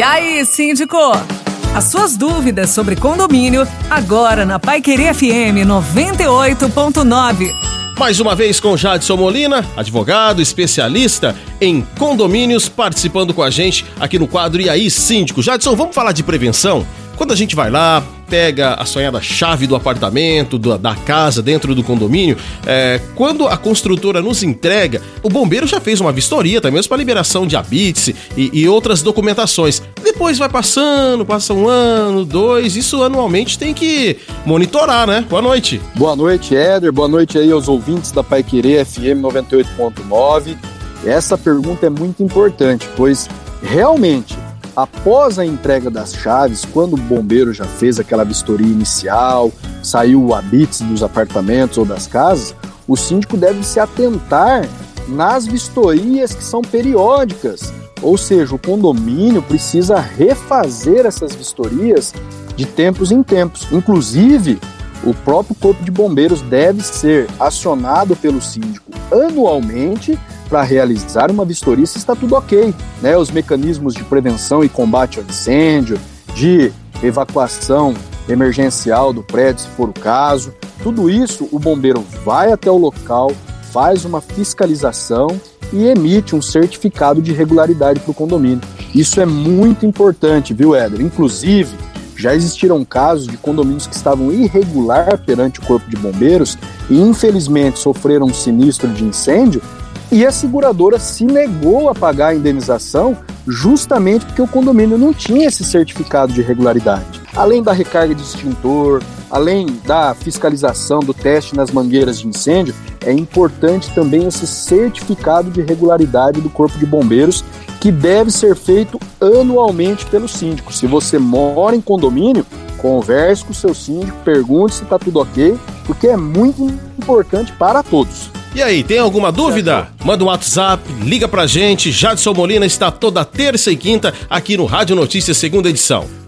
E aí, síndico? As suas dúvidas sobre condomínio, agora na Pai Querer FM 98.9. Mais uma vez com Jadson Molina, advogado, especialista em condomínios, participando com a gente aqui no quadro E aí, síndico? Jadson, vamos falar de prevenção? Quando a gente vai lá, pega a sonhada chave do apartamento, da, da casa, dentro do condomínio, é, quando a construtora nos entrega, o bombeiro já fez uma vistoria também para liberação de habits e, e outras documentações. Depois vai passando, passa um ano, dois, isso anualmente tem que monitorar, né? Boa noite. Boa noite, Éder. Boa noite aí aos ouvintes da Pai Querer FM 98.9. Essa pergunta é muito importante, pois realmente após a entrega das chaves, quando o bombeiro já fez aquela vistoria inicial, saiu o habite dos apartamentos ou das casas, o síndico deve se atentar nas vistorias que são periódicas. Ou seja, o condomínio precisa refazer essas vistorias de tempos em tempos. Inclusive, o próprio Corpo de Bombeiros deve ser acionado pelo síndico anualmente para realizar uma vistoria se está tudo ok. Né? Os mecanismos de prevenção e combate ao incêndio, de evacuação emergencial do prédio, se for o caso. Tudo isso, o bombeiro vai até o local, faz uma fiscalização e emite um certificado de regularidade para o condomínio. Isso é muito importante, viu, Éder? Inclusive, já existiram casos de condomínios que estavam irregular perante o Corpo de Bombeiros e, infelizmente, sofreram um sinistro de incêndio e a seguradora se negou a pagar a indenização justamente porque o condomínio não tinha esse certificado de regularidade. Além da recarga de extintor, além da fiscalização do teste nas mangueiras de incêndio, é importante também esse certificado de regularidade do Corpo de Bombeiros, que deve ser feito anualmente pelo síndico. Se você mora em condomínio, converse com o seu síndico, pergunte se está tudo ok, porque é muito importante para todos. E aí, tem alguma dúvida? Manda um WhatsApp, liga pra gente. Jadson Molina está toda terça e quinta aqui no Rádio Notícias, segunda edição.